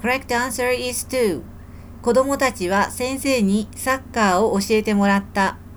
correct answer is to 子供たちは先生にサッカーを教えてもらった。